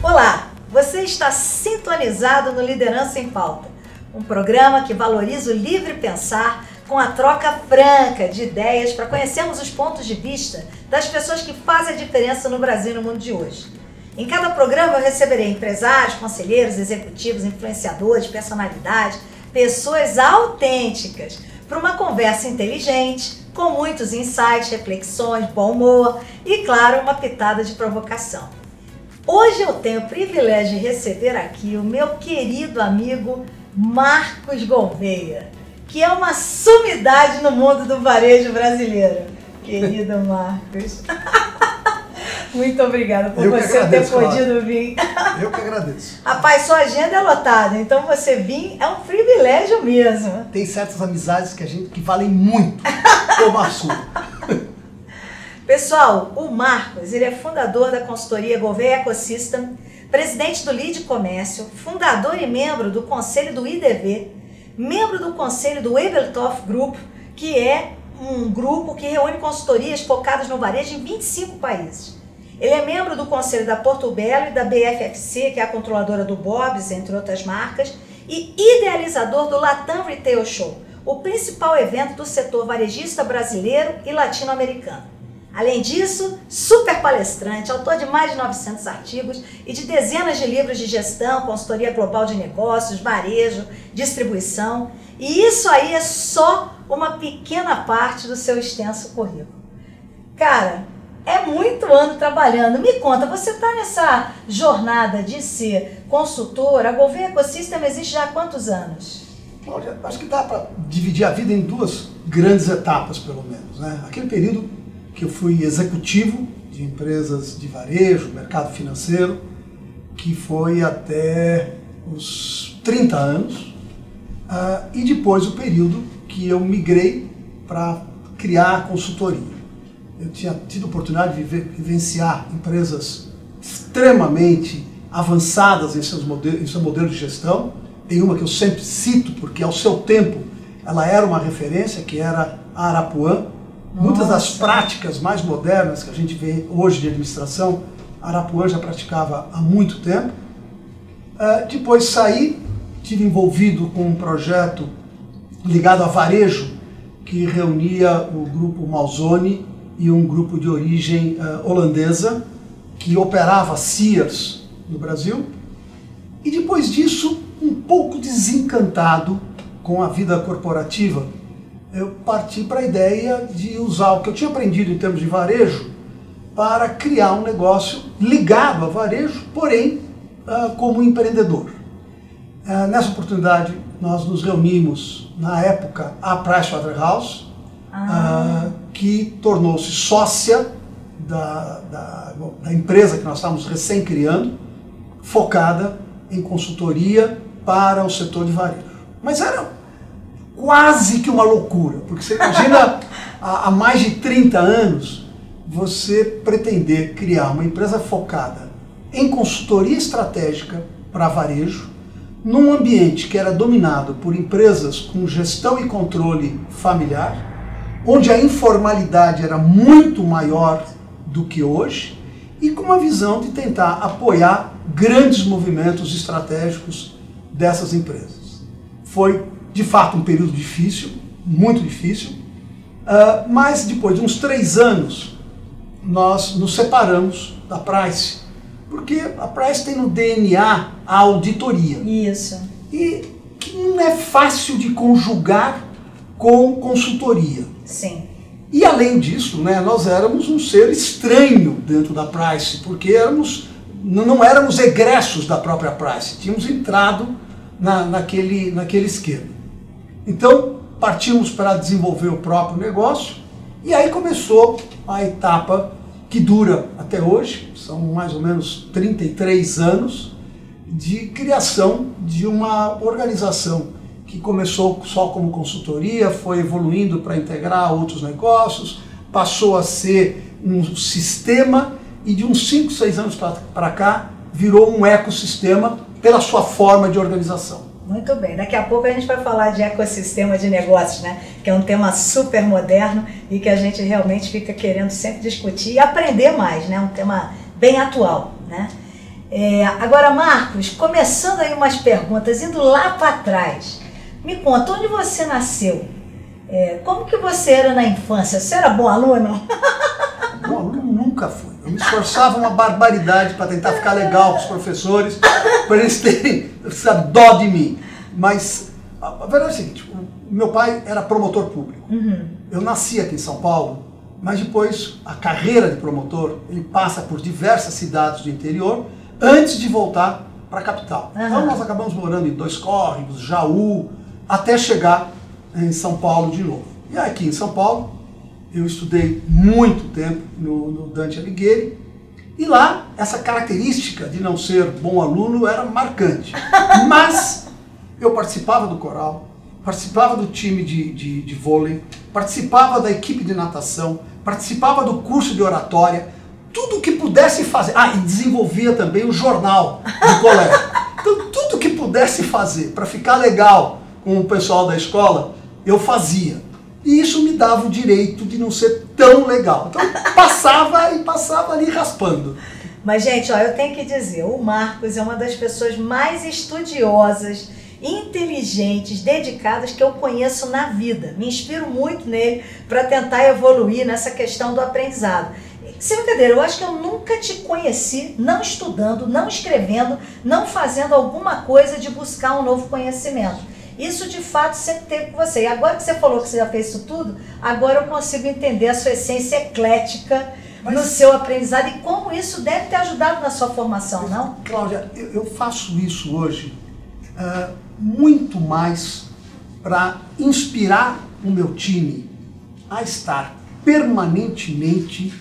Olá, você está sintonizado no Liderança em Pauta, um programa que valoriza o livre pensar com a troca franca de ideias para conhecermos os pontos de vista das pessoas que fazem a diferença no Brasil e no mundo de hoje. Em cada programa eu receberei empresários, conselheiros, executivos, influenciadores, personalidades, pessoas autênticas para uma conversa inteligente, com muitos insights, reflexões, bom humor e, claro, uma pitada de provocação. Hoje eu tenho o privilégio de receber aqui o meu querido amigo Marcos Gouveia que é uma sumidade no mundo do varejo brasileiro. Querido Marcos. Muito obrigada por você agradeço, ter podido Cláudia. vir. Eu que agradeço. Rapaz, sua agenda é lotada, então você vir é um privilégio mesmo. Tem certas amizades que a gente que valem muito, como a sua. Pessoal, o Marcos, ele é fundador da consultoria Gouveia Ecosystem, presidente do Lead Comércio, fundador e membro do conselho do IDV, membro do conselho do Ebeltoff Group, que é um grupo que reúne consultorias focadas no varejo em 25 países. Ele é membro do conselho da Porto Belo e da BFFC, que é a controladora do Bob's, entre outras marcas, e idealizador do Latam Retail Show, o principal evento do setor varejista brasileiro e latino-americano. Além disso, super palestrante, autor de mais de 900 artigos e de dezenas de livros de gestão, consultoria global de negócios, varejo, distribuição. E isso aí é só uma pequena parte do seu extenso currículo. Cara, é muito ano trabalhando. Me conta, você está nessa jornada de ser consultor? A Gouveia Ecosystem existe já há quantos anos? acho que dá para dividir a vida em duas grandes etapas, pelo menos. Né? Aquele período que eu fui executivo de empresas de varejo, mercado financeiro, que foi até os 30 anos, uh, e depois o período que eu migrei para criar a consultoria. Eu tinha tido a oportunidade de vivenciar empresas extremamente avançadas em, seus modelos, em seu modelo de gestão. Tem uma que eu sempre cito, porque ao seu tempo ela era uma referência, que era a Arapuã, Muitas das práticas mais modernas que a gente vê hoje de administração, Arapuã já praticava há muito tempo. Uh, depois saí, tive envolvido com um projeto ligado a varejo, que reunia o grupo Malzone e um grupo de origem uh, holandesa, que operava Sears no Brasil. E depois disso, um pouco desencantado com a vida corporativa, eu parti para a ideia de usar o que eu tinha aprendido em termos de varejo para criar um negócio ligado a varejo, porém uh, como empreendedor. Uh, nessa oportunidade, nós nos reunimos, na época, a Pricewaterhouse, ah. uh, que tornou-se sócia da, da, da empresa que nós estávamos recém-criando, focada em consultoria para o setor de varejo. Mas era quase que uma loucura, porque você imagina há, há mais de 30 anos você pretender criar uma empresa focada em consultoria estratégica para varejo, num ambiente que era dominado por empresas com gestão e controle familiar, onde a informalidade era muito maior do que hoje, e com uma visão de tentar apoiar grandes movimentos estratégicos dessas empresas. Foi de fato um período difícil, muito difícil, uh, mas depois de uns três anos nós nos separamos da Price, porque a Price tem no DNA a auditoria. Isso. E que não é fácil de conjugar com consultoria. Sim. E além disso, né, nós éramos um ser estranho dentro da Price, porque éramos, não éramos egressos da própria Price, tínhamos entrado na, naquele, naquele esquema. Então, partimos para desenvolver o próprio negócio e aí começou a etapa que dura até hoje, são mais ou menos 33 anos de criação de uma organização que começou só como consultoria, foi evoluindo para integrar outros negócios, passou a ser um sistema e de uns 5, 6 anos para cá virou um ecossistema pela sua forma de organização. Muito bem, daqui a pouco a gente vai falar de ecossistema de negócios, né? Que é um tema super moderno e que a gente realmente fica querendo sempre discutir e aprender mais, né? Um tema bem atual, né? É, agora, Marcos, começando aí umas perguntas, indo lá para trás, me conta, onde você nasceu? É, como que você era na infância? Você era bom aluno? Bom aluno nunca fui. Eu me esforçava uma barbaridade para tentar ficar legal com os professores, para eles terem sabe, dó de mim. Mas a verdade é o seguinte: o meu pai era promotor público. Uhum. Eu nasci aqui em São Paulo, mas depois a carreira de promotor ele passa por diversas cidades do interior antes de voltar para a capital. Uhum. Então nós acabamos morando em Dois Córregos, Jaú, até chegar em São Paulo de novo. E aqui em São Paulo eu estudei muito tempo no, no Dante Alighieri e lá essa característica de não ser bom aluno era marcante. Mas eu participava do coral, participava do time de, de, de vôlei, participava da equipe de natação, participava do curso de oratória, tudo que pudesse fazer. Ah, e desenvolvia também o jornal do colégio. Então, tudo que pudesse fazer para ficar legal com o pessoal da escola, eu fazia. E isso me dava o direito de não ser tão legal. Então, passava e passava ali raspando. Mas, gente, ó, eu tenho que dizer, o Marcos é uma das pessoas mais estudiosas, inteligentes, dedicadas que eu conheço na vida. Me inspiro muito nele para tentar evoluir nessa questão do aprendizado. Sem brincadeira, eu acho que eu nunca te conheci não estudando, não escrevendo, não fazendo alguma coisa de buscar um novo conhecimento. Isso de fato sempre teve com você. E agora que você falou que você já fez isso tudo, agora eu consigo entender a sua essência eclética Mas- no seu aprendizado e como isso deve ter ajudado na sua formação, não? Cláudia, eu, faço isso hoje ah, muito mais para inspirar o meu time a estar permanentemente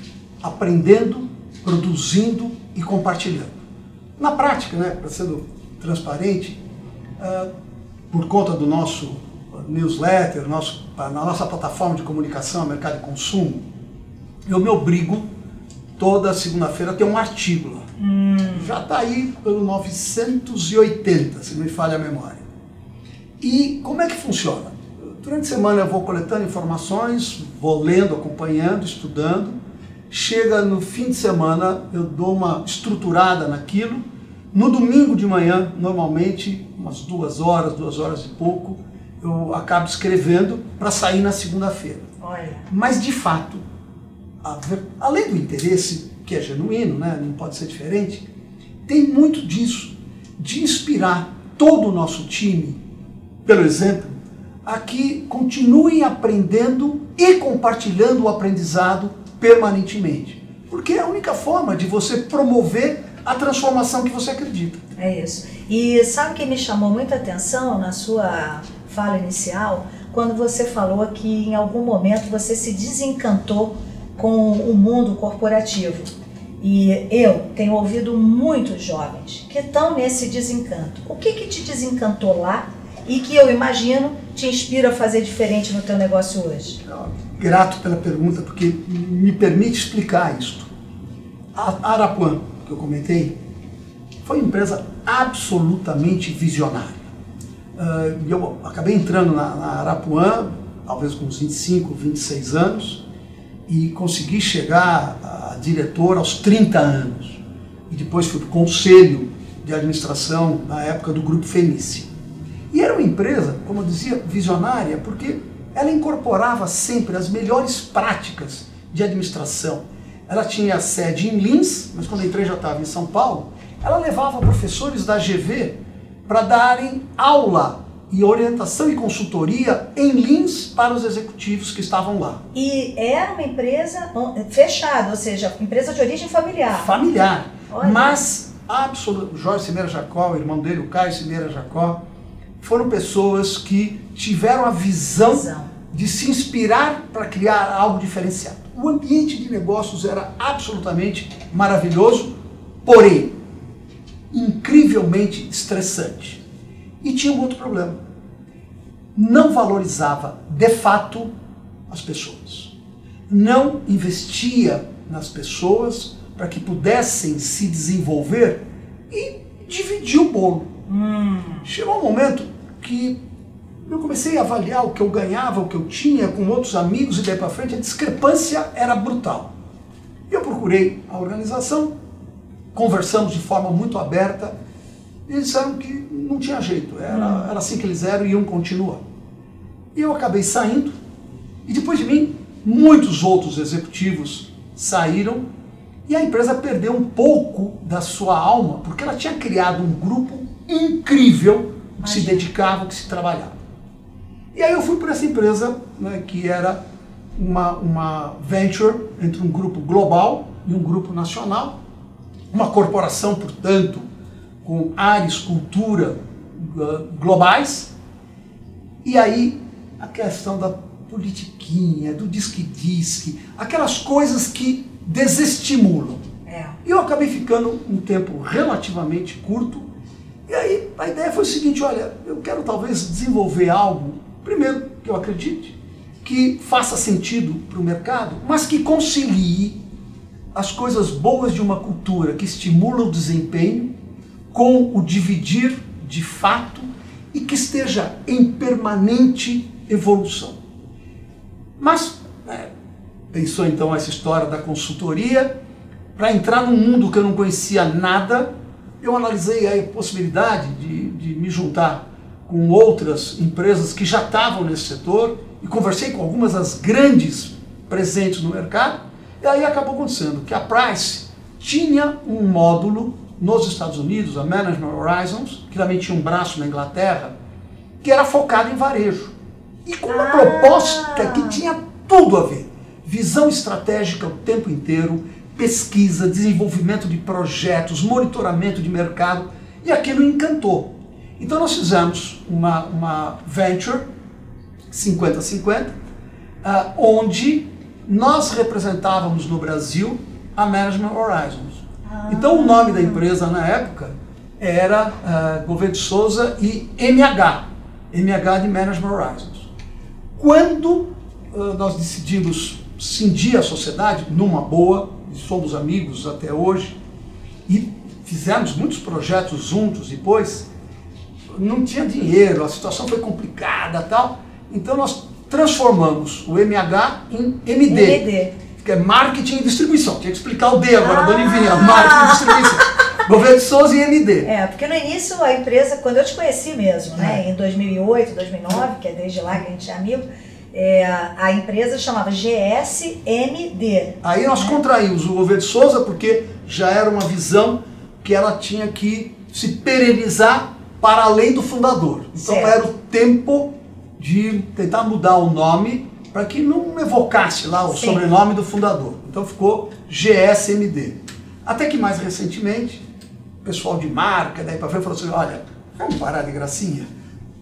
aprendendo, produzindo e compartilhando. Na prática, né, para sendo transparente, ah, por conta do nosso newsletter, nosso, na nossa plataforma de comunicação, mercado e consumo, eu me obrigo toda segunda-feira a ter um artigo lá. Já está aí pelo 980, se não me falha a memória. E como é que funciona? Durante a semana eu vou coletando informações, vou lendo, acompanhando, estudando. Chega no fim de semana, eu dou uma estruturada naquilo. No domingo de manhã, normalmente, umas duas horas, duas horas e pouco, eu acabo escrevendo para sair na segunda-feira. Mas de fato, além do interesse, que é genuíno, né, não pode ser diferente, tem muito disso, de inspirar todo o nosso time, pelo exemplo, a que continuem aprendendo e compartilhando o aprendizado permanentemente. Porque é a única forma de você promover a transformação que você acredita. É isso. E sabe o que me chamou muita atenção na sua fala inicial? Quando você falou que em algum momento você se desencantou com o mundo corporativo. E eu tenho ouvido muitos jovens que estão nesse desencanto. O que, que te desencantou lá e que eu imagino te inspira a fazer diferente no teu negócio hoje? Grato pela pergunta, porque me permite explicar isto. A Arapuã, que eu comentei, foi uma empresa absolutamente visionária. E eu acabei entrando na, na Arapuã, talvez com uns 25, 26 anos, e consegui chegar a diretor aos 30 anos. E depois fui para o conselho de administração na época do Grupo Fenícia. E era uma empresa, como eu dizia, visionária, porque ela incorporava sempre as melhores práticas de administração. Ela tinha sede em Lins, mas quando eu entrei já estava em São Paulo. Ela levava professores da GV para darem aula e orientação e consultoria em Lins para os executivos que estavam lá. E era uma empresa fechada, ou seja, empresa de origem familiar. Familiar. Olha. Mas, absoluto, Jorge Cimeira Jacó, o irmão dele, o Caio Cimeira Jacó, foram pessoas que tiveram a visão Visão. de se inspirar para criar algo diferenciado. O ambiente de negócios era absolutamente maravilhoso, porém incrivelmente estressante. E tinha um outro problema. Não valorizava de fato as pessoas. Não investia nas pessoas para que pudessem se desenvolver e dividir o bolo. Hum, Chegou um momento que eu comecei a avaliar o que eu ganhava, o que eu tinha com outros amigos e daí para frente, a discrepância era brutal. Eu procurei a organização, conversamos de forma muito aberta e eles disseram que não tinha jeito, era, hum. era assim que eles eram e iam continuar. E eu acabei saindo e depois de mim, muitos outros executivos saíram e a empresa perdeu um pouco da sua alma porque ela tinha criado um grupo incrível que se dedicava, que se trabalhava. E aí eu fui para essa empresa, né, que era uma, uma venture entre um grupo global e um grupo nacional, uma corporação, portanto, com áreas, cultura uh, globais. E aí a questão da politiquinha, do disque-disque, aquelas coisas que desestimulam. É. E eu acabei ficando um tempo relativamente curto. E aí a ideia foi o seguinte: olha, eu quero talvez desenvolver algo Primeiro, que eu acredite, que faça sentido para o mercado, mas que concilie as coisas boas de uma cultura que estimula o desempenho com o dividir de fato e que esteja em permanente evolução. Mas é, pensou então essa história da consultoria para entrar num mundo que eu não conhecia nada, eu analisei a possibilidade de, de me juntar com outras empresas que já estavam nesse setor e conversei com algumas das grandes presentes no mercado. E aí acabou acontecendo que a Price tinha um módulo nos Estados Unidos, a Management Horizons, que também tinha um braço na Inglaterra, que era focado em varejo. E com uma ah. proposta que tinha tudo a ver. Visão estratégica o tempo inteiro, pesquisa, desenvolvimento de projetos, monitoramento de mercado, e aquilo encantou. Então nós fizemos uma, uma venture 50-50, uh, ah, onde nós representávamos no Brasil a Management Horizons. Ah. Então o nome da empresa na época era uh, Governo de Souza e MH, MH de Management Horizons. Quando uh, nós decidimos cindir a sociedade numa boa, e somos amigos até hoje, e fizemos muitos projetos juntos depois, não tinha dinheiro, a situação foi complicada tal. Então nós transformamos o MH em MD, MD. que é Marketing e Distribuição. Tinha que explicar o D agora, ah. Dona Ivinha, Marketing e Distribuição. Governo de Souza e MD. É, porque no início a empresa, quando eu te conheci mesmo, né, é. em 2008, 2009, que é desde lá que a gente é amigo, é, a empresa chamava GSMD. Aí nós né? contraímos o governo de Souza porque já era uma visão que ela tinha que se perenizar para além do fundador. Então certo. era o tempo de tentar mudar o nome para que não evocasse lá o Sim. sobrenome do fundador. Então ficou GSMD. Até que mais recentemente, o pessoal de marca, daí para frente, falou assim: olha, vamos parar de gracinha.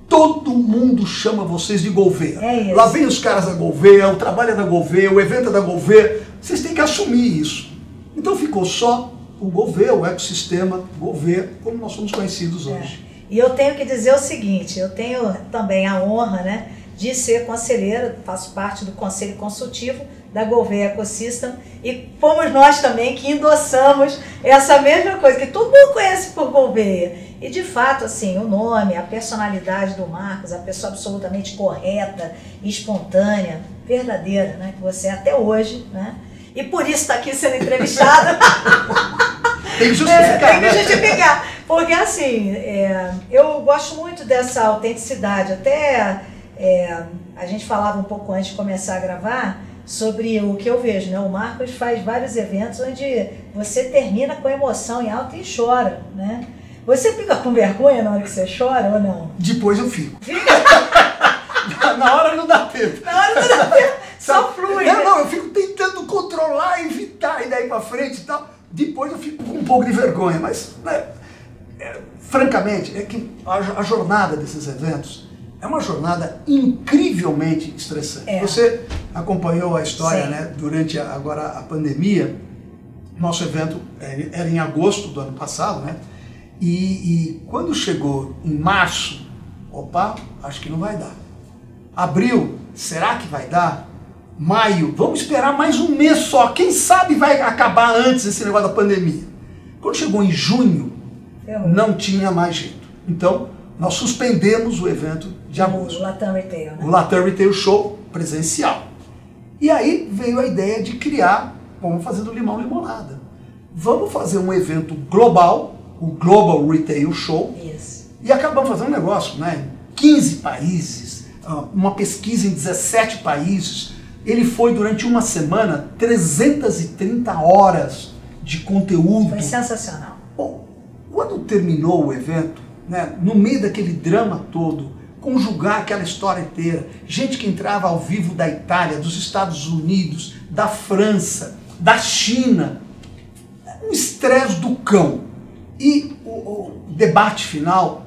Todo mundo chama vocês de Gouveia. É Lá vem os caras da Gouveia, o trabalho é da Gouveia, o evento é da Gouveia. Vocês têm que assumir isso. Então ficou só o Gouveia, o ecossistema Gouveia, como nós somos conhecidos é. hoje. E eu tenho que dizer o seguinte: eu tenho também a honra né, de ser conselheira, faço parte do conselho consultivo da Gouveia Ecosystem e fomos nós também que endossamos essa mesma coisa, que todo mundo conhece por Gouveia. E de fato, assim, o nome, a personalidade do Marcos, a pessoa absolutamente correta, espontânea, verdadeira, né? Que você é até hoje, né? E por isso está aqui sendo entrevistada. tem que justificar. É, tem que né? justificar. Porque assim, é, eu gosto muito dessa autenticidade. Até é, a gente falava um pouco antes de começar a gravar sobre o que eu vejo, né? O Marcos faz vários eventos onde você termina com emoção em alta e chora, né? Você fica com vergonha na hora que você chora ou não? Depois eu fico. Fica? na hora não dá tempo. Na hora não dá tempo. Só flui. Não, né? não, eu fico tentando controlar, evitar e daí pra frente e tal. Depois eu fico com um pouco de vergonha, mas né, é, francamente, é que a, a, jornada desses eventos é uma jornada incrivelmente estressante. É. Você acompanhou a história, Sim. né? Durante a, agora a pandemia, nosso evento é, era em agosto do ano passado, né? E, e quando chegou em março, opa, acho que não vai dar. Abril, será que vai dar? Maio, vamos esperar mais um mês só. Quem sabe vai acabar antes esse negócio da pandemia. Quando chegou em junho, não tinha mais jeito. Então, nós suspendemos o evento de agosto. O Latam Retail, né? O Latam Retail Show presencial. E aí veio a ideia de criar, vamos fazer do limão limonada. Vamos fazer um evento global, o Global Retail Show. Isso. E acabamos fazendo um negócio, né? 15 países, ah, uma pesquisa em 17 países. Ele foi durante uma semana 330 horas de conteúdo. Foi sensacional. Terminou o evento, né, no meio daquele drama todo, conjugar aquela história inteira, gente que entrava ao vivo da Itália, dos Estados Unidos, da França, da China, um estresse do cão. E o, o, debate final,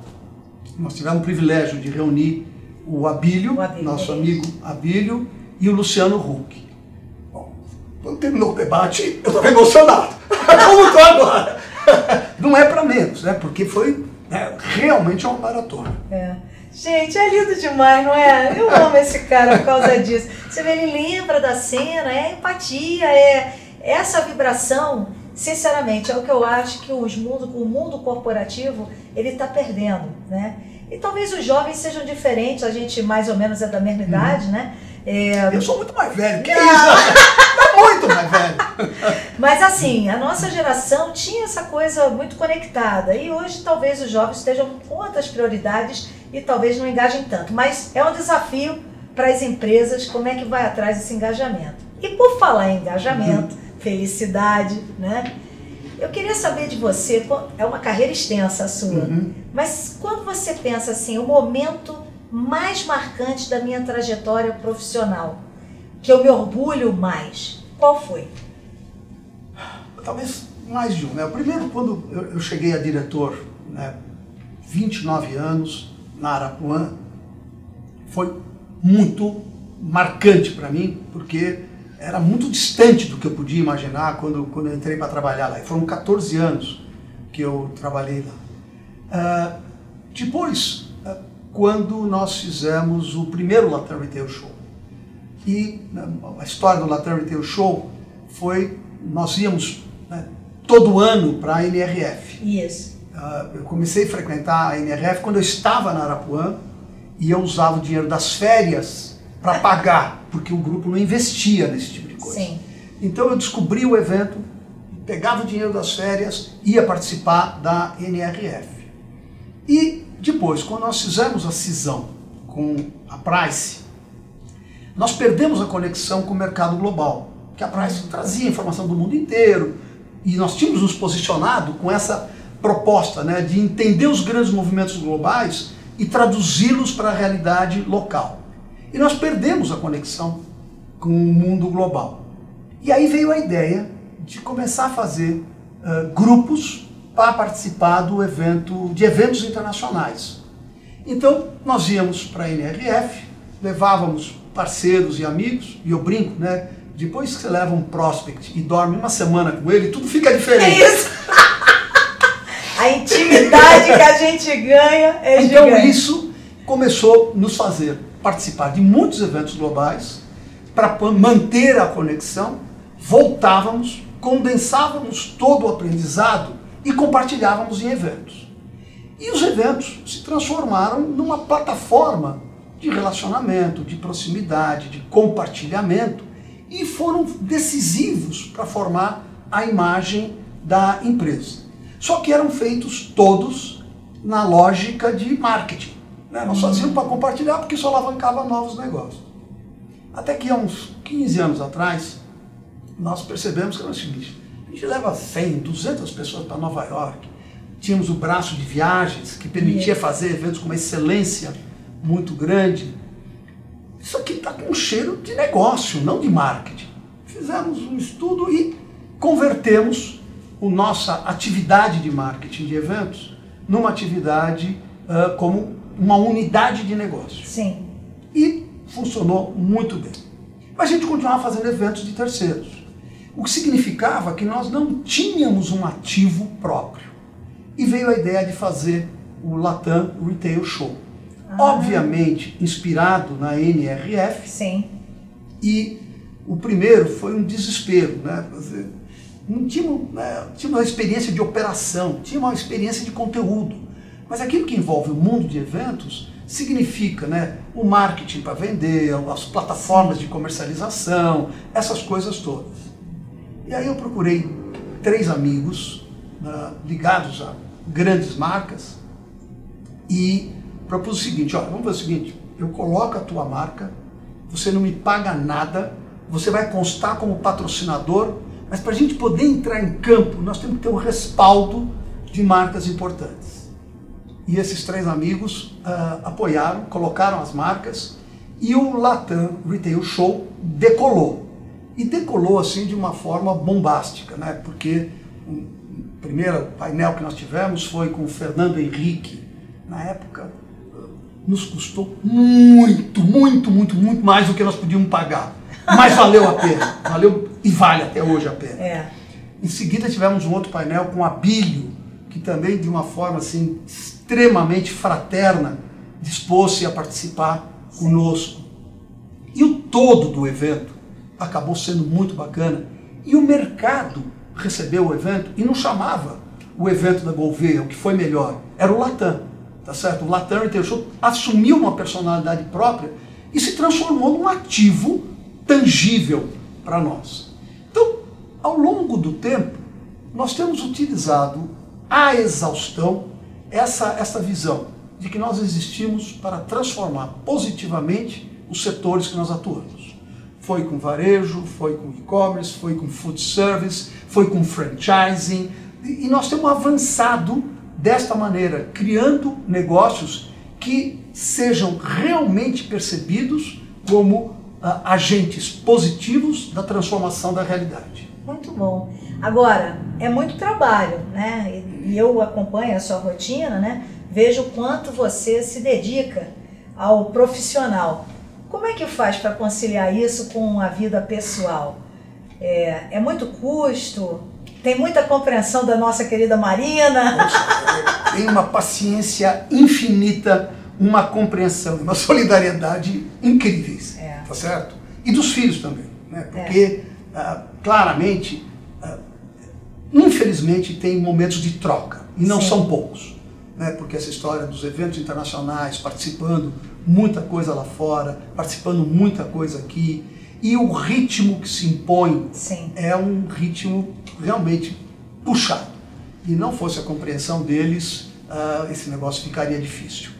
nós tivemos o privilégio de reunir o Abílio, O Abílio, nosso amigo Abílio, e o Luciano Huck. Bom, quando terminou o debate, eu estava emocionado. Como estou agora? Não é para menos, né? Porque foi né, realmente uma maratona. É. Gente, é lindo demais, não é? Eu amo esse cara por causa disso. Você vê, ele lembra da cena, é empatia, é essa vibração, sinceramente, é o que eu acho que os mundo, o mundo corporativo ele está perdendo, né? E talvez os jovens sejam diferentes, a gente mais ou menos é da mesma idade, né? É, Eu sou muito mais velho, que isso? Mais velho. Mas assim, a nossa geração tinha essa coisa muito conectada e hoje talvez os jovens estejam com outras prioridades e talvez não engajem tanto. Mas é um desafio para as empresas como é que vai atrás desse engajamento. E por falar em engajamento, felicidade, né? Eu queria saber de você, é uma carreira extensa a sua, Uhum. mas quando você pensa assim, o momento mais marcante da minha trajetória profissional, que eu me orgulho mais, qual foi? Talvez mais de um. Né? O primeiro, quando eu, cheguei a diretor, né, 29 anos, na Arapuã, foi muito marcante para mim, porque era muito distante do que eu podia imaginar quando, quando eu entrei para trabalhar lá. E foram 14 anos que eu trabalhei lá. Ah, depois, ah, quando nós fizemos o primeiro Latam Retail Show, e né, a história do Latam Retail Show foi, nós íamos né, todo ano para a NRF. Isso. Ah, eu comecei a frequentar a NRF quando eu estava na Arapuã e eu usava o dinheiro das férias para pagar, porque o grupo não investia nesse tipo de coisa. Sim. Então eu descobri o evento, pegava o dinheiro das férias, ia participar da NRF. E depois, quando nós fizemos a cisão com a Price, nós perdemos a conexão com o mercado global, que a Price trazia informação do mundo inteiro e nós tínhamos nos posicionado com essa proposta né, de entender os grandes movimentos globais e traduzi-los para a realidade local. E nós perdemos a conexão com o mundo global. E aí veio a ideia de começar a fazer uh, grupos para participar do evento, de eventos internacionais. Então nós íamos para a NRF, levávamos parceiros e amigos, e eu brinco, né? Depois que você leva um prospect e dorme uma semana com ele, tudo fica diferente. É isso! a intimidade que a gente ganha é Então gigante. isso começou a nos fazer participar de muitos eventos globais para manter a conexão, voltávamos, condensávamos todo o aprendizado e compartilhávamos em eventos. E os eventos se transformaram numa plataforma de relacionamento, de proximidade, de compartilhamento e foram decisivos para formar a imagem da empresa. Só que eram feitos todos na lógica de marketing. Né? Nós fazíamos para compartilhar porque isso alavancava novos negócios. Até que há uns 15 anos atrás, nós percebemos que era o seguinte: a gente leva 100, 200 pessoas para Nova York. Tínhamos o braço de viagens que permitia fazer eventos com uma excelência muito grande. Isso aqui está com um cheiro de negócio, não de marketing. Fizemos um estudo e convertemos a nossa atividade de marketing de eventos numa atividade uh, como uma unidade de negócio. Sim. E funcionou muito bem. Mas a gente continuava fazendo eventos de terceiros. O que significava que nós não tínhamos um ativo próprio. E veio a ideia de fazer o Latam Retail Show. Ah. Obviamente inspirado na NRF, Sim. e o primeiro foi um desespero, né? Não tinha, né, tinha uma experiência de operação, tinha uma experiência de conteúdo. Mas aquilo que envolve o mundo de eventos significa né, o marketing para vender, as plataformas de comercialização, essas coisas todas. E aí eu procurei três amigos uh, ligados a grandes marcas e propus o seguinte, olha, vamos fazer o seguinte, eu coloco a tua marca, você não me paga nada, você vai constar como patrocinador, mas para a gente poder entrar em campo, nós temos que ter um respaldo de marcas importantes. E esses três amigos uh, apoiaram, colocaram as marcas e o Latam Retail Show decolou. E decolou assim de uma forma bombástica, né? porque o primeiro painel que nós tivemos foi com o Fernando Henrique, na época nos custou muito, muito, muito, muito mais do que nós podíamos pagar. Mas valeu a pena, valeu e vale até hoje a pena. É. Em seguida tivemos um outro painel com a Bílio, que também de uma forma assim extremamente fraterna dispôs-se a participar conosco. E o todo do evento acabou sendo muito bacana. E o mercado recebeu o evento e não chamava o evento da Gouveia, o que foi melhor, era o Latam tá certo? O Show assumiu uma personalidade própria e se transformou num ativo tangível para nós. Então, ao longo do tempo, nós temos utilizado a exaustão essa, essa visão de que nós existimos para transformar positivamente os setores que nós atuamos. Foi com varejo, foi com e-commerce, foi com food service, foi com franchising, e nós temos avançado desta maneira, criando negócios que sejam realmente percebidos como uh, agentes positivos da transformação da realidade. Muito bom. Agora, é muito trabalho, né? E eu acompanho a sua rotina, né? Vejo quanto você se dedica ao profissional. Como é que faz para conciliar isso com a vida pessoal? É, é muito custo? Tem muita compreensão da nossa querida Marina. Tem uma paciência infinita, uma compreensão, uma solidariedade incríveis. É. Tá certo? E dos filhos também. Né? Porque, é. uh, claramente, uh, infelizmente, tem momentos de troca. E não Sim. são poucos. Né? Porque essa história dos eventos internacionais, participando muita coisa lá fora, participando muita coisa aqui e o ritmo que se impõe Sim. é um ritmo realmente puxado. E não fosse a compreensão deles, uh, esse negócio ficaria difícil.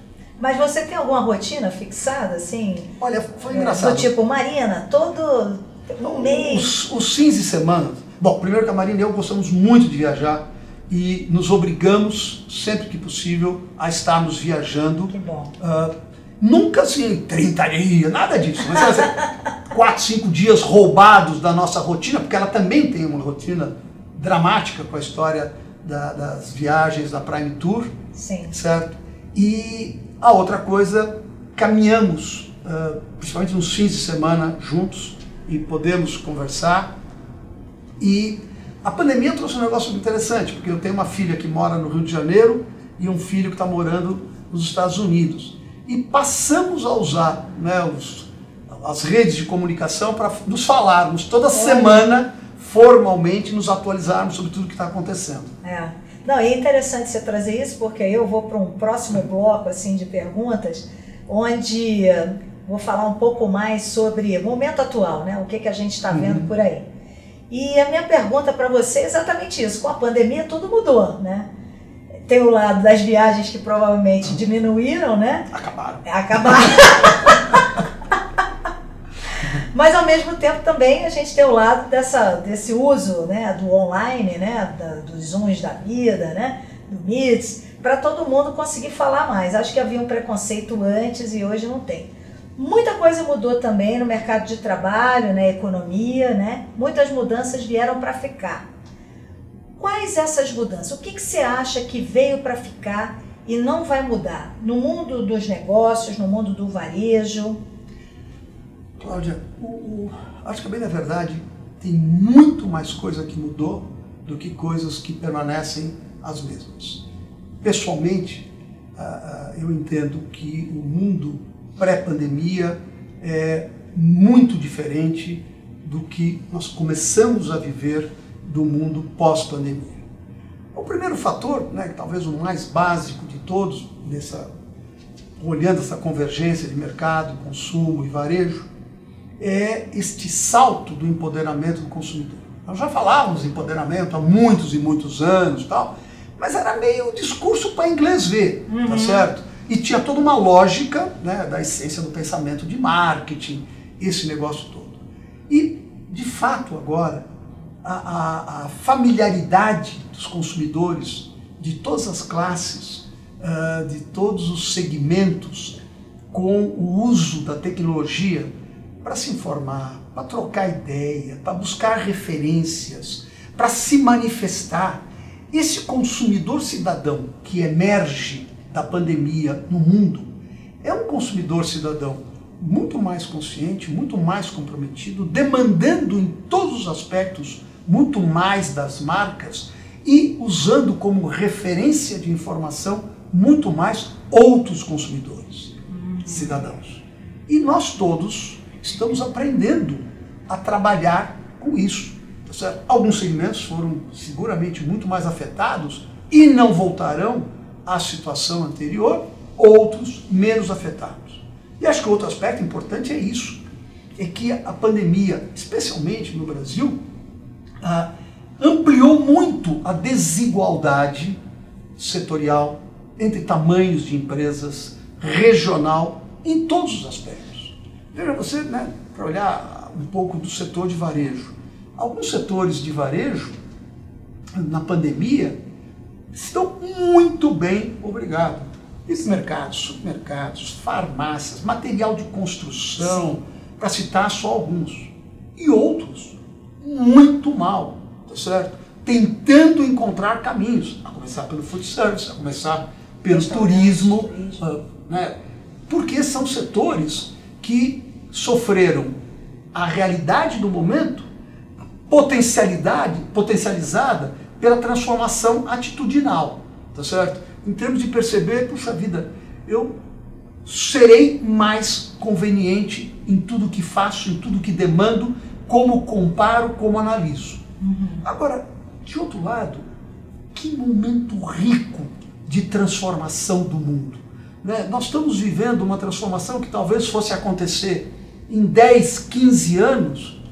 Mas você tem alguma rotina fixada, assim? Olha, foi engraçado. Do tipo, Marina, todo um mês. Os, os fins de semana. Bom, primeiro que a Marina e eu gostamos muito de viajar e nos obrigamos, sempre que possível, a estarmos viajando. Que bom. Uh, nunca assim, 30 dias, nada disso. Mas assim, 4, 5 dias roubados da nossa rotina, porque ela também tem uma rotina dramática com a história da, das viagens da Prime Tour, Sim. certo? E a outra coisa, caminhamos, uh, principalmente nos fins de semana, juntos e podemos conversar. E a pandemia trouxe um negócio muito interessante, porque eu tenho uma filha que mora no Rio de Janeiro e um filho que está morando nos Estados Unidos. E passamos a usar né, os, as redes de comunicação para nos falarmos toda semana formalmente nos atualizarmos sobre tudo que está acontecendo. É. Não, é interessante você trazer isso porque eu vou para um próximo bloco assim de perguntas, onde vou falar um pouco mais sobre o momento atual, né? O que, que a gente está vendo uhum. por aí. E a minha pergunta para você é exatamente isso. Com a pandemia tudo mudou, né? Tem o lado das viagens que provavelmente diminuíram, né? Acabaram. Acabaram. Mas ao mesmo tempo também a gente tem o lado dessa, desse uso né, do online, né, da, dos Zooms da vida, né, do Meets, para todo mundo conseguir falar mais. Acho que havia um preconceito antes e hoje não tem. Muita coisa mudou também no mercado de trabalho, na né, economia, né? Muitas mudanças vieram para ficar. Quais essas mudanças? O que, que você acha que veio para ficar e não vai mudar no mundo dos negócios, no mundo do varejo? Cláudia, o, o, acho que bem na verdade tem muito mais coisa que mudou do que coisas que permanecem as mesmas. Pessoalmente, uh, uh, eu entendo que o mundo pré-pandemia é muito diferente do que nós começamos a viver do mundo pós-pandemia. O primeiro fator, né, talvez o mais básico de todos nessa olhando essa convergência de mercado, consumo e varejo, é este salto do empoderamento do consumidor. Nós já falávamos de empoderamento há muitos e muitos anos, tal, mas era meio discurso para inglês ver, tá uhum. tá certo? E tinha toda uma lógica né, da essência do pensamento de marketing, esse negócio todo. E, de fato, agora, a, a, a familiaridade dos consumidores de todas as classes, uh, de todos os segmentos, com o uso da tecnologia para se informar, para trocar ideia, para buscar referências, para se manifestar. Esse consumidor cidadão que emerge da pandemia no mundo é um consumidor cidadão muito mais consciente, muito mais comprometido, demandando em todos os aspectos muito mais das marcas e usando como referência de informação muito mais outros consumidores, cidadãos. E nós todos estamos aprendendo a trabalhar com isso. Tá Alguns segmentos foram seguramente muito mais afetados e não voltarão à situação anterior, outros menos afetados. E acho que outro aspecto importante é isso, é que a pandemia, especialmente no Brasil, ah, ampliou muito a desigualdade setorial entre tamanhos de empresas, regional, em todos os aspectos. Veja você, né, para olhar um pouco do setor de varejo. Alguns setores de varejo, na pandemia, estão muito bem, obrigado. Esses mercados, supermercados, farmácias, material de construção, para citar só alguns. E outros, muito mal, tá certo? Tentando encontrar caminhos, a começar pelo food service, a começar pelo turismo, uh, né? porque são setores que sofreram a realidade do momento, potencialidade, potencializada pela transformação atitudinal, tá certo? Em termos de perceber, puxa vida, eu serei mais conveniente em tudo que faço, em tudo que demando, como comparo, como analiso. Uhum. Agora, de outro lado, que momento rico de transformação do mundo. Né? Nós estamos vivendo uma transformação que talvez fosse acontecer em 10, 15 anos,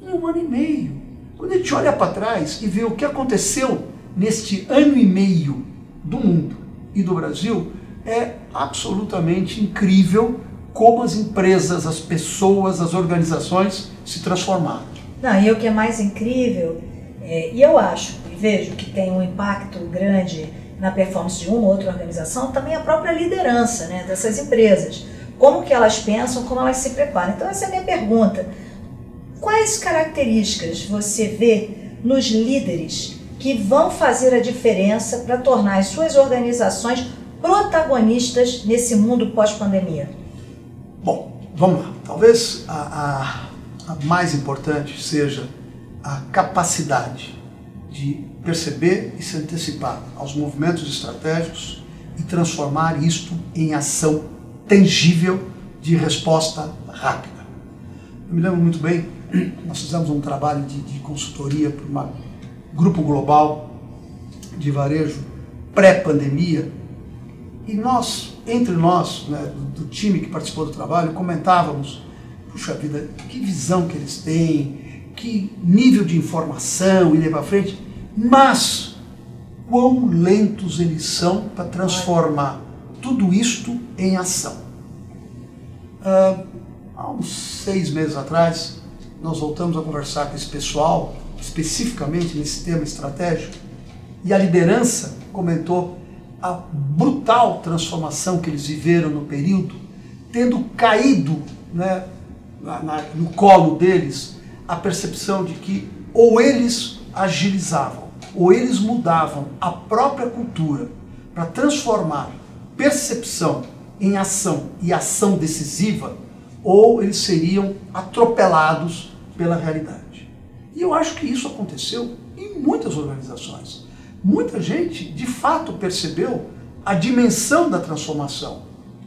em um ano e meio. Quando a gente olha para trás e vê o que aconteceu neste ano e meio do mundo e do Brasil, é absolutamente incrível como as empresas, as pessoas, as organizações se transformaram. Não, e o que é mais incrível, é, e eu acho e vejo que tem um impacto grande na performance de uma ou outra organização, também a própria liderança né, dessas empresas. Como que elas pensam, como elas se preparam. Então essa é a minha pergunta. Quais características você vê nos líderes que vão fazer a diferença para tornar as suas organizações protagonistas nesse mundo pós-pandemia? Bom, vamos lá. Talvez a, a, a mais importante seja a capacidade de perceber e se antecipar aos movimentos estratégicos e transformar isto em ação tangível de resposta rápida. Eu me lembro muito bem, nós fizemos um trabalho de, de consultoria para um grupo global de varejo pré-pandemia e nós, entre nós, né, do, do time que participou do trabalho, comentávamos, puxa vida, que visão que eles têm, que nível de informação e levar à frente, mas quão lentos eles são para transformar tudo isto em ação. Uh, há uns seis meses atrás, nós voltamos a conversar com esse pessoal, especificamente nesse tema estratégico, e a liderança comentou a brutal transformação que eles viveram no período, tendo caído né, na, na, no colo deles a percepção de que ou eles agilizavam ou eles mudavam a própria cultura para transformar percepção em ação e ação decisiva, ou eles seriam atropelados pela realidade. E eu acho que isso aconteceu em muitas organizações. Muita gente, de fato, percebeu a dimensão da transformação,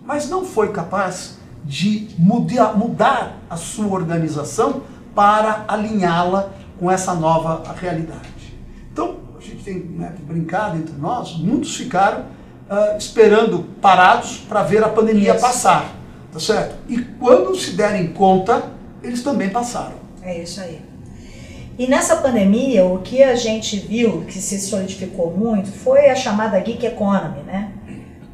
mas não foi capaz de mudar, mudar a sua organização para alinhá-la com essa nova realidade. Então, a gente tem né, brincado entre nós, muitos ficaram uh, esperando parados para ver a pandemia Isso. passar, tá certo? E quando se derem conta, eles também passaram. É isso aí. E nessa pandemia, o que a gente viu que se solidificou muito foi a chamada geek economy, né?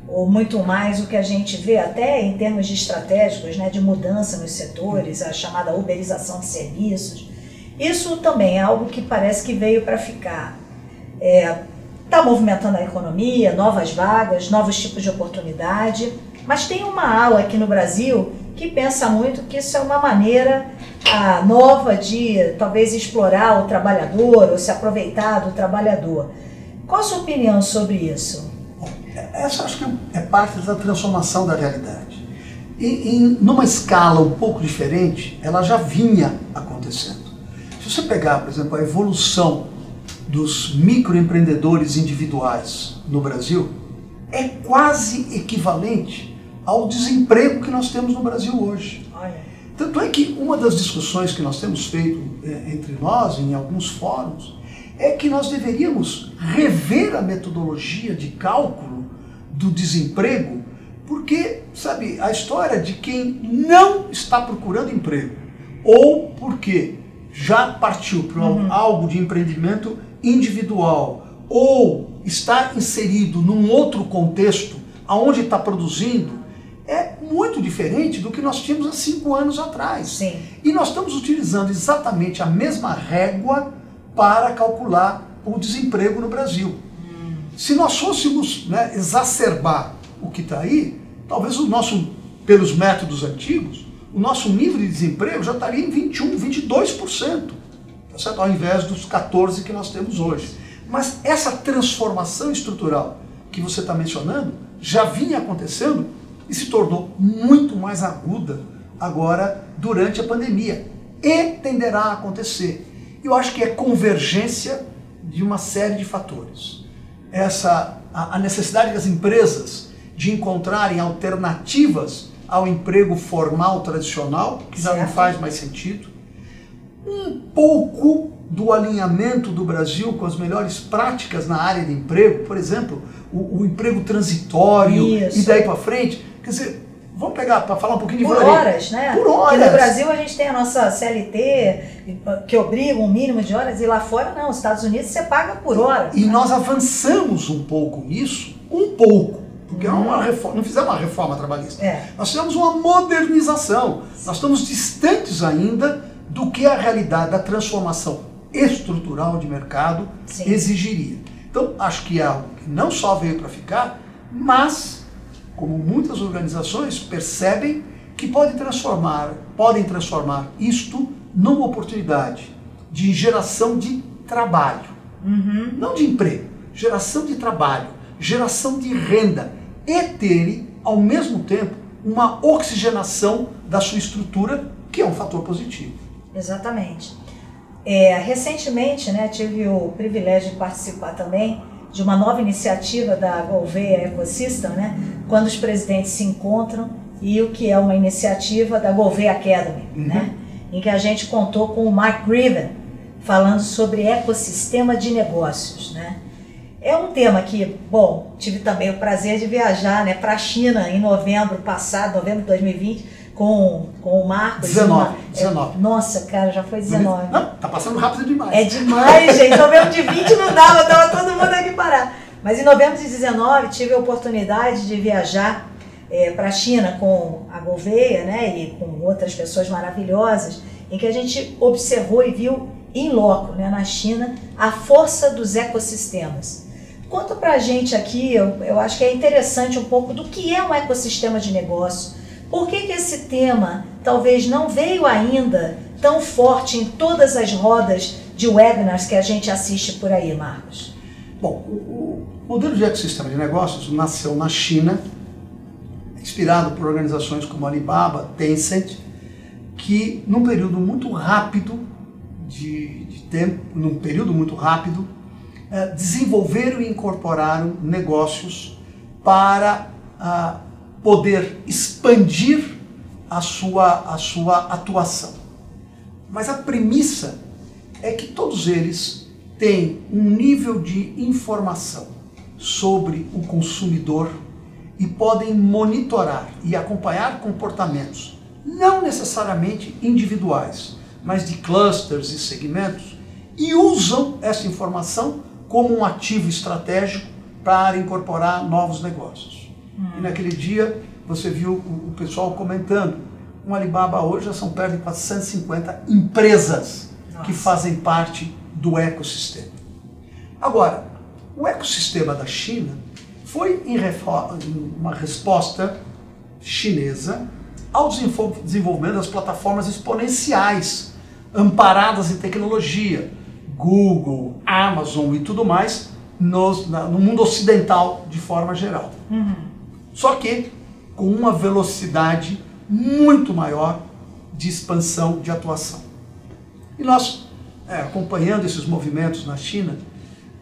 Ou muito mais o que a gente vê até em termos de estratégicos, né, de mudança nos setores, a chamada uberização de serviços. Isso também é algo que parece que veio para ficar. É, tá movimentando a economia, novas vagas, novos tipos de oportunidade, mas tem uma ala aqui no Brasil que pensa muito que isso é uma maneira a nova de talvez explorar o trabalhador ou se aproveitar do trabalhador. Qual a sua opinião sobre isso? Essa acho que é parte da transformação da realidade. E, numa escala um pouco diferente, ela já vinha acontecendo. Se você pegar, por exemplo, a evolução dos microempreendedores individuais no Brasil, é quase equivalente ao desemprego que nós temos no Brasil hoje. Tanto é que uma das discussões que nós temos feito é, entre nós, em alguns fóruns, é que nós deveríamos rever a metodologia de cálculo do desemprego, porque, sabe, a história de quem não está procurando emprego, ou porque já partiu para uhum. algo de empreendimento individual, ou está inserido num outro contexto, aonde está produzindo, é muito diferente do que nós tínhamos há cinco anos atrás. Sim. E nós estamos utilizando exatamente a mesma régua para calcular o desemprego no Brasil. Hum. Se nós fôssemos né, exacerbar o que está aí, talvez o nosso, pelos métodos antigos, o nosso nível de desemprego já estaria em 21, 22%, tá certo? ao invés dos 14% que nós temos hoje. Mas essa transformação estrutural que você está mencionando já vinha acontecendo e se tornou muito mais aguda agora durante a pandemia e tenderá a acontecer. Eu acho que é convergência de uma série de fatores. Essa a, necessidade das empresas de encontrarem alternativas ao emprego formal tradicional, que já não faz mais sentido. Um pouco do alinhamento do Brasil com as melhores práticas na área de emprego, por exemplo, o, o emprego transitório Isso. e daí para frente. Quer dizer, vamos pegar para falar um pouquinho de Por horas, né? Por horas. Porque no Brasil a gente tem a nossa CLT, que obriga um mínimo de horas, e lá fora não. Nos Estados Unidos você paga por hora. E né? nós avançamos um pouco nisso, um pouco. Porque não, é uma reforma, não fizemos uma reforma trabalhista. É. Nós fizemos uma modernização. Nós estamos distantes ainda do que a realidade da transformação estrutural de mercado Sim. exigiria. Então, acho que é algo que não só veio para ficar, mas como muitas organizações percebem que podem transformar, podem transformar isto numa oportunidade de geração de trabalho, uhum. não de emprego, geração de trabalho, geração de renda e terem ao mesmo tempo uma oxigenação da sua estrutura, que é um fator positivo. Exatamente. É, recentemente, né, tive o privilégio de participar também de uma nova iniciativa da Gouveia Ecosystem, né, quando os presidentes se encontram e o que é uma iniciativa da Gouveia Academy, uhum. né, em que a gente contou com o Mark Griven falando sobre ecossistema de negócios, né. É um tema que, bom, tive também o prazer de viajar, né, para a China em novembro passado, novembro de 2020 com, com o Marcos. 19, uma, 19. É, nossa, cara, já foi 19. Não, tá passando rápido demais. É demais, gente. Novembro de 20 não dava, tava todo mundo aqui parar. Mas em novembro de 19 tive a oportunidade de viajar é, para a China com a Gouveia, né, e com outras pessoas maravilhosas, em que a gente observou e viu em loco, né, na China, a força dos ecossistemas. Conta pra gente aqui, eu, eu acho que é interessante um pouco do que é um ecossistema de negócio, por que, que esse tema talvez não veio ainda tão forte em todas as rodas de webinars que a gente assiste por aí, Marcos? Bom, o, modelo de ecossistema de negócios nasceu na China, inspirado por organizações como Alibaba, Tencent, que num período muito rápido de, de tempo, num período muito rápido, eh, desenvolveram e incorporaram negócios para ah, poder expandir a sua, a sua atuação. Mas a premissa é que todos eles têm um nível de informação sobre o consumidor e podem monitorar e acompanhar comportamentos, não necessariamente individuais, mas de clusters e segmentos, e usam essa informação como um ativo estratégico para incorporar novos negócios. Hum. E naquele dia você viu o pessoal comentando, um Alibaba hoje já são perto de 450 empresas Nossa. que fazem parte do ecossistema. Agora, o ecossistema da China foi em uma resposta chinesa ao desenvolvimento das plataformas exponenciais amparadas em tecnologia, Google, Amazon e tudo mais, no, no mundo ocidental de forma geral. Uhum. Só que com uma velocidade muito maior de expansão de atuação. E nós, é, acompanhando esses movimentos na China,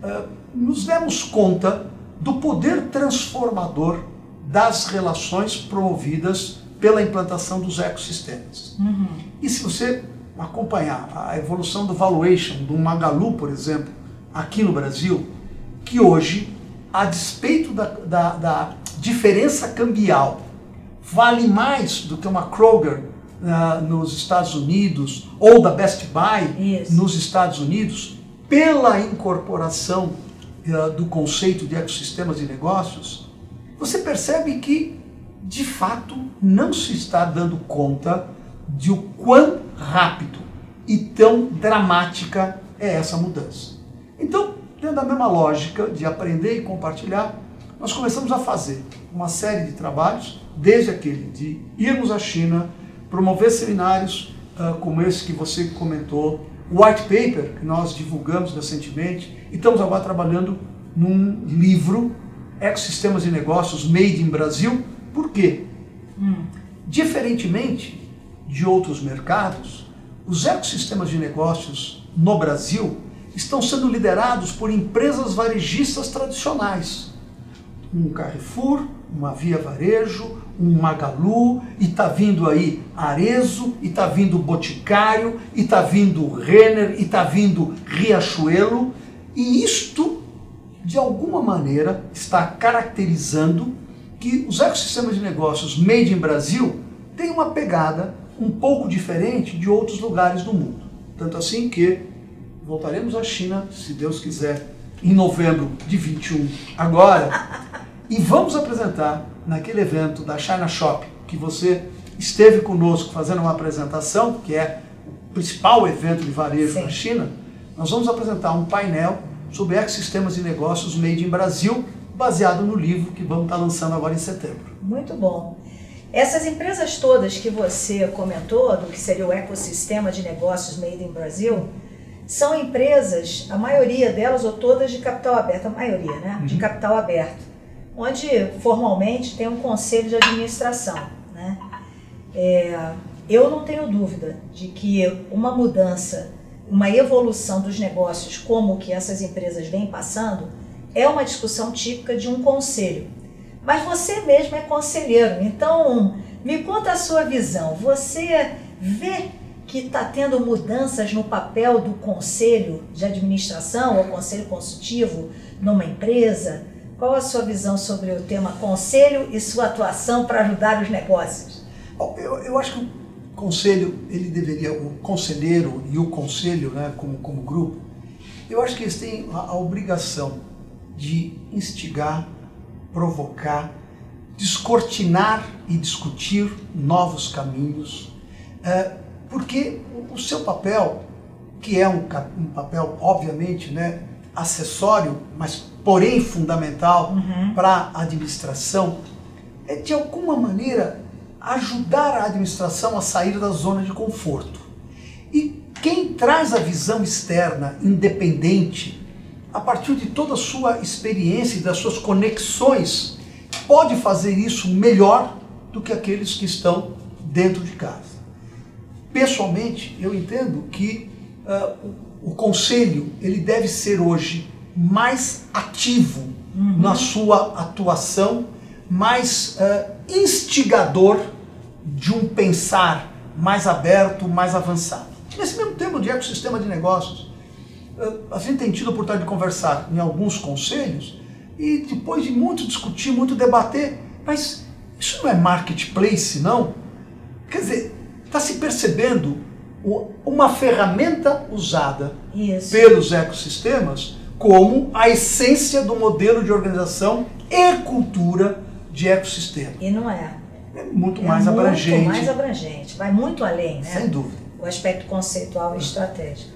é, nos demos conta do poder transformador das relações promovidas pela implantação dos ecossistemas. Uhum. E se você acompanhar a evolução do valuation do Magalu, por exemplo, aqui no Brasil, que hoje, a despeito da, da, da diferença cambial, vale mais do que uma Kroger uh, nos Estados Unidos ou da Best Buy Isso. nos Estados Unidos, pela incorporação uh, do conceito de ecossistemas de negócios, você percebe que, de fato, não se está dando conta de o quão rápido e tão dramática é essa mudança. Então, dentro da mesma lógica de aprender e compartilhar, nós começamos a fazer uma série de trabalhos, desde aquele de irmos à China, promover seminários uh, como esse que você comentou, o white paper que nós divulgamos recentemente, e estamos agora trabalhando num livro, Ecossistemas de Negócios Made in Brasil. Por quê? Hum. Diferentemente de outros mercados, os ecossistemas de negócios no Brasil estão sendo liderados por empresas varejistas tradicionais. Um Carrefour, uma Via Varejo, um Magalu, e está vindo aí Arezo, e está vindo Boticário, e está vindo Renner, e está vindo Riachuelo, e isto, de alguma maneira, está caracterizando que os ecossistemas de negócios made in Brasil têm uma pegada um pouco diferente de outros lugares do mundo. Tanto assim que voltaremos à China, se Deus quiser, em novembro de 21 agora, e vamos apresentar naquele evento da China Shop, que você esteve conosco fazendo uma apresentação, que é o principal evento de varejo Sim. na China, nós vamos apresentar um painel sobre ecossistemas de negócios made in Brasil, baseado no livro que vamos estar lançando agora em setembro. Muito bom. Essas empresas todas que você comentou, do que seria o ecossistema de negócios made in Brasil, são empresas, a maioria delas ou todas de capital aberto, a maioria, né? Uhum. De capital aberto, onde formalmente tem um conselho de administração, né? É, eu não tenho dúvida de que uma mudança, uma evolução dos negócios como que essas empresas vêm passando, é uma discussão típica de um conselho. Mas você mesmo é conselheiro, então me conta a sua visão. Você vê que está tendo mudanças no papel do conselho de administração ou conselho consultivo numa empresa? Qual a sua visão sobre o tema conselho e sua atuação para ajudar os negócios? Bom, eu, eu acho que o conselho, ele deveria, o conselheiro e o conselho, né, como, como grupo, eu acho que eles têm a, a obrigação de instigar, provocar, descortinar e discutir novos caminhos. É, porque o seu papel, que é um, papel obviamente né, acessório, mas porém fundamental uhum. para a administração, é de alguma maneira ajudar a administração a sair da zona de conforto. E quem traz a visão externa, independente, a partir de toda a sua experiência e das suas conexões, pode fazer isso melhor do que aqueles que estão dentro de casa. Pessoalmente, eu entendo que uh, o, o, conselho ele deve ser hoje mais ativo uhum. na sua atuação, mais uh, instigador de um pensar mais aberto, mais avançado. Nesse mesmo tempo de ecossistema de negócios, uh, a gente tem tido a oportunidade de conversar em alguns conselhos E depois de muito discutir, muito debater, mas isso não é marketplace, não? Quer dizer, está se percebendo uma ferramenta usada Isso. pelos ecossistemas como a essência do modelo de organização e cultura de ecossistema. E não é. É muito é mais muito abrangente. Muito mais abrangente, vai muito além, né? Sem dúvida. O aspecto conceitual e estratégico.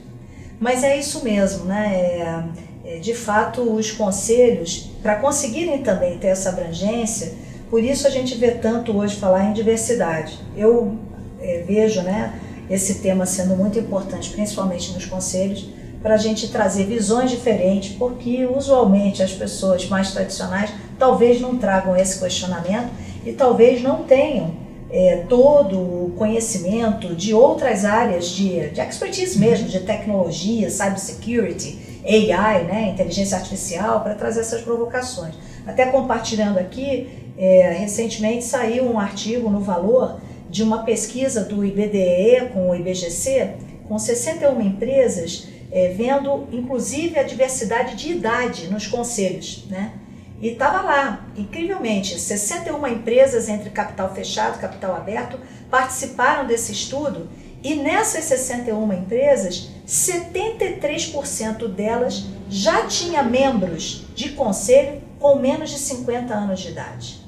Mas é isso mesmo, né? É, é, de fato, os conselhos, para conseguirem também ter essa abrangência, por isso a gente vê tanto hoje falar em diversidade. Eu é, vejo, né? esse tema sendo muito importante, principalmente nos conselhos, para a gente trazer visões diferentes, porque usualmente as pessoas mais tradicionais talvez não tragam esse questionamento e talvez não tenham é, todo o conhecimento de outras áreas de, de expertise mesmo, de tecnologia, cybersecurity, AI, né, inteligência artificial, para trazer essas provocações. Até compartilhando aqui, é, recentemente saiu um artigo no Valor de uma pesquisa do IBDE com o IBGC, com 61 empresas, é, vendo inclusive a diversidade de idade nos conselhos. Né? E estava lá, incrivelmente, 61 empresas entre capital fechado e capital aberto participaram desse estudo e nessas 61 empresas, 73% delas já tinha membros de conselho com menos de 50 anos de idade.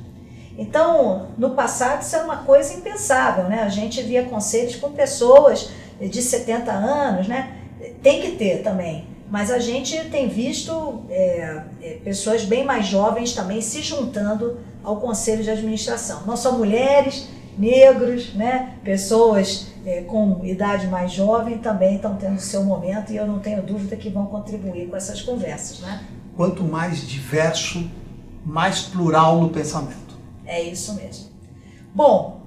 Então, no passado isso era uma coisa impensável, né? A gente via conselhos com pessoas de 70 anos, né? Tem que ter também. Mas a gente tem visto é, é, pessoas bem mais jovens também se juntando ao conselho de administração. Não só mulheres, negros, né? pessoas é, com idade mais jovem também estão tendo seu momento e eu não tenho dúvida que vão contribuir com essas conversas. Né? Quanto mais diverso, mais plural no pensamento. É isso mesmo. Bom,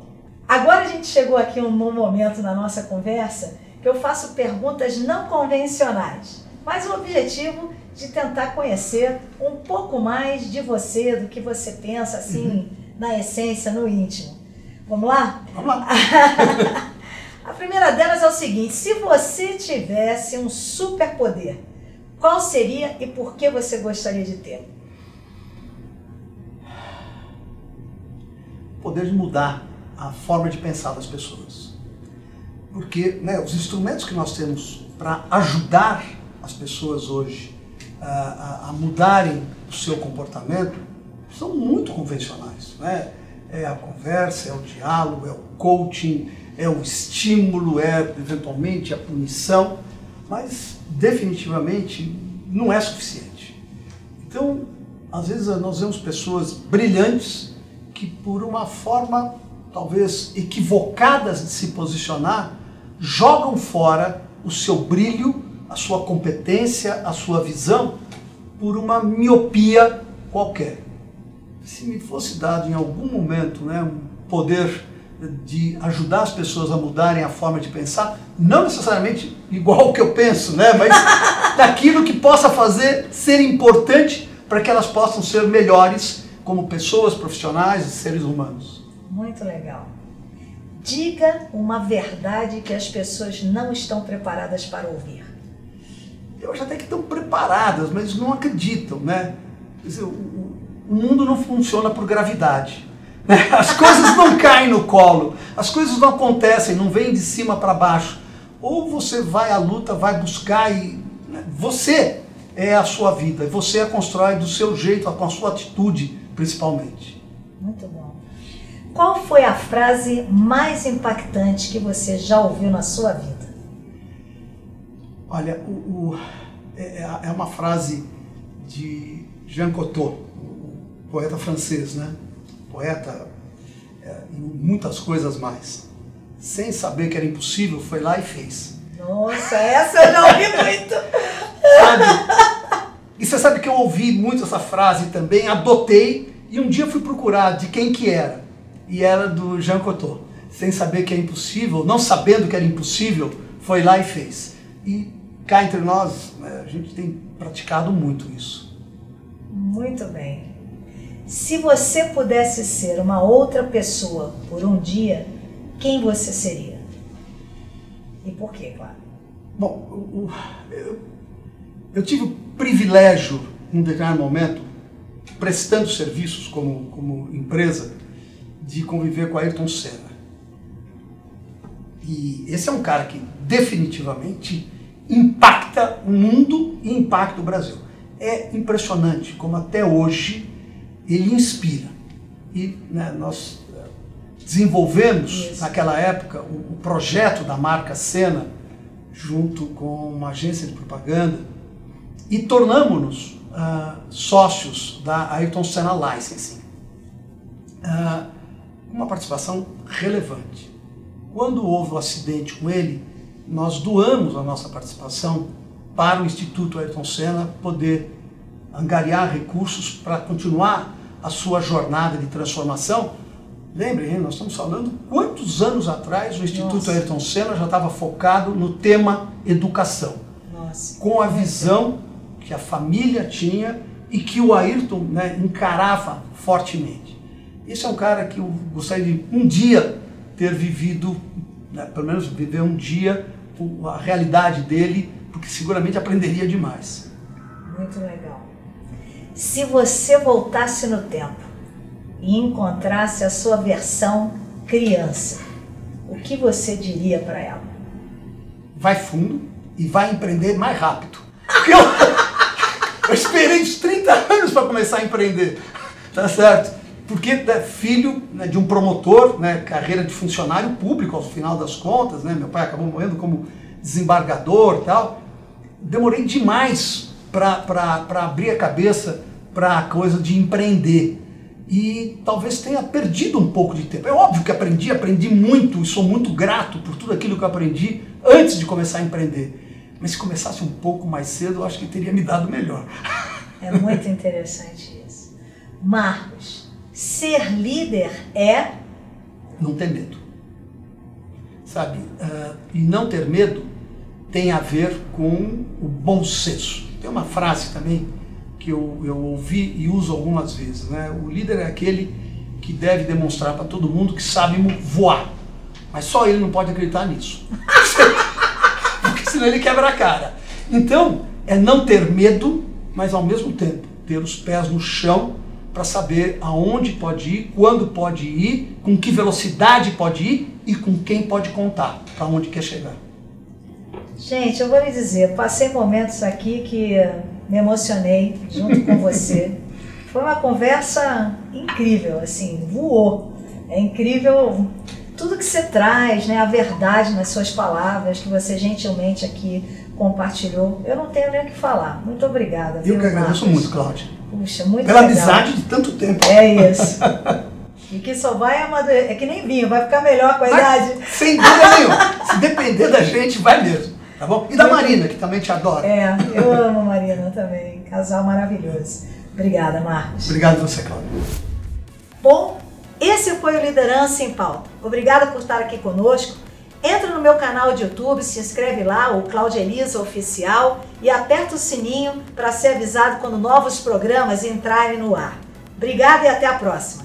agora a gente chegou aqui num momento na nossa conversa eu faço perguntas não convencionais, mas o objetivo de tentar conhecer um pouco mais de você, do que você pensa, assim, uhum. na essência, no íntimo. Vamos lá? Vamos lá. a primeira delas é o seguinte: se você tivesse um superpoder, qual seria e por que você gostaria de ter? poder de mudar a forma de pensar das pessoas. Porque né, os instrumentos que nós temos para ajudar as pessoas hoje a, a, mudarem o seu comportamento são muito convencionais. Né? É a conversa, é o diálogo, é o coaching, é o estímulo, é eventualmente a punição, mas definitivamente não é suficiente. Então, às vezes nós vemos pessoas brilhantes que por uma forma talvez equivocada de se posicionar, jogam fora o seu brilho, a sua competência, a sua visão por uma miopia qualquer. Se me fosse dado em algum momento né, um poder de ajudar as pessoas a mudarem a forma de pensar, não necessariamente igual ao que eu penso, né, mas daquilo que possa fazer ser importante para que elas possam ser melhores como pessoas profissionais e seres humanos. Muito legal. Diga uma verdade que as pessoas não estão preparadas para ouvir. Eu acho até que estão preparadas, mas não acreditam, né? Dizer, o, o mundo não funciona por gravidade. Né? As coisas não caem no colo, as coisas não acontecem, não vêm de cima para baixo. Ou você vai à luta, vai buscar e. Né? Você é a sua vida, você a constrói do seu jeito, com a sua atitude principalmente. Muito bom. Qual foi a frase mais impactante que você já ouviu na sua vida? Olha, o, o, é, é, é uma frase de Jean Cocteau, poeta francês, né? Poeta é, e muitas coisas mais. Sem saber que era impossível, foi lá e fez. Nossa, essa eu não ouvi muito. Sabe? E você sabe que eu ouvi muito essa frase também, adotei e um dia fui procurar de quem que era. E era do Jean Cocteau. Sem saber que é impossível, não sabendo que era impossível, foi lá e fez. E cá entre nós, né, a gente tem praticado muito isso. Muito bem. Se você pudesse ser uma outra pessoa por um dia, quem você seria? E por quê, claro? Bom, eu, eu tive o privilégio, em um determinado momento, prestando serviços como, como empresa de conviver com Ayrton Senna. E esse é um cara que definitivamente impacta o mundo e impacta o Brasil. É impressionante como até hoje ele inspira. E né, nós eh, desenvolvemos Isso. naquela época o, o, projeto da marca Senna junto com uma agência de propaganda e tornamos-nos uh, sócios da Ayrton Senna Licensing. Uh, uma participação relevante. Quando houve o acidente com ele, nós doamos a nossa participação para o Instituto Ayrton Senna poder angariar recursos para continuar a sua jornada de transformação. Lembrem, nós estamos falando quantos anos atrás o Instituto Nossa. Ayrton Senna já estava focado no tema educação. Nossa. Com a visão que a família tinha e que o Ayrton né, encarava fortemente. Esse é um cara que eu gostaria de um dia ter vivido, né, pelo menos viver um dia a realidade dele, porque seguramente aprenderia demais. Muito legal. Se você voltasse no tempo e encontrasse a sua versão criança, o que você diria para ela? Vai fundo e vai empreender mais rápido. Eu... Eu esperei uns 30 anos para começar a empreender, tá certo? Porque é filho né, de um promotor, né, carreira de funcionário público ao final das contas, né, meu pai acabou morrendo como desembargador tal. Demorei demais para abrir a cabeça para a coisa de empreender. E talvez tenha perdido um pouco de tempo. É óbvio que aprendi, aprendi muito e sou muito grato por tudo aquilo que eu aprendi antes de começar a empreender. Mas se começasse um pouco mais cedo, eu acho que teria me dado melhor. É muito interessante isso. Marcos, ser líder é. Não ter medo. Sabe? Uh, e não ter medo tem a ver com o bom senso. Tem uma frase também que eu, eu ouvi e uso algumas vezes. Né? O líder é aquele que deve demonstrar para todo mundo que sabe voar. Mas só ele não pode acreditar nisso. senão ele quebra a cara. Então, é não ter medo, mas ao mesmo tempo ter os pés no chão para saber aonde pode ir, quando pode ir, com que velocidade pode ir e com quem pode contar para onde quer chegar. Gente, eu vou lhe dizer, passei momentos aqui que me emocionei junto com você. Foi uma conversa incrível, assim, voou. É incrível tudo que você traz, né, a verdade nas suas palavras, que você gentilmente aqui compartilhou. Eu não tenho nem o que falar. Muito obrigada. Eu que agradeço Marcos? muito, Cláudia. Puxa, muito Pela legal. amizade de tanto tempo. É isso. E que só vai amadurecer. É que nem vinho, vai ficar melhor com a vai, idade. Sem dúvida nenhuma. Se depender da gente, vai mesmo. Tá bom? E da Marina, que também te adora. É, eu amo a Marina também. Casal maravilhoso. Obrigada, Marcos. Obrigado você, Cláudia. Bom, esse foi o Liderança em Pauta. Obrigada por estar aqui conosco. Entra no meu canal de YouTube, se inscreve lá, o Cláudia Elisa Oficial, e aperta o sininho para ser avisado quando novos programas entrarem no ar. Obrigada e até a próxima!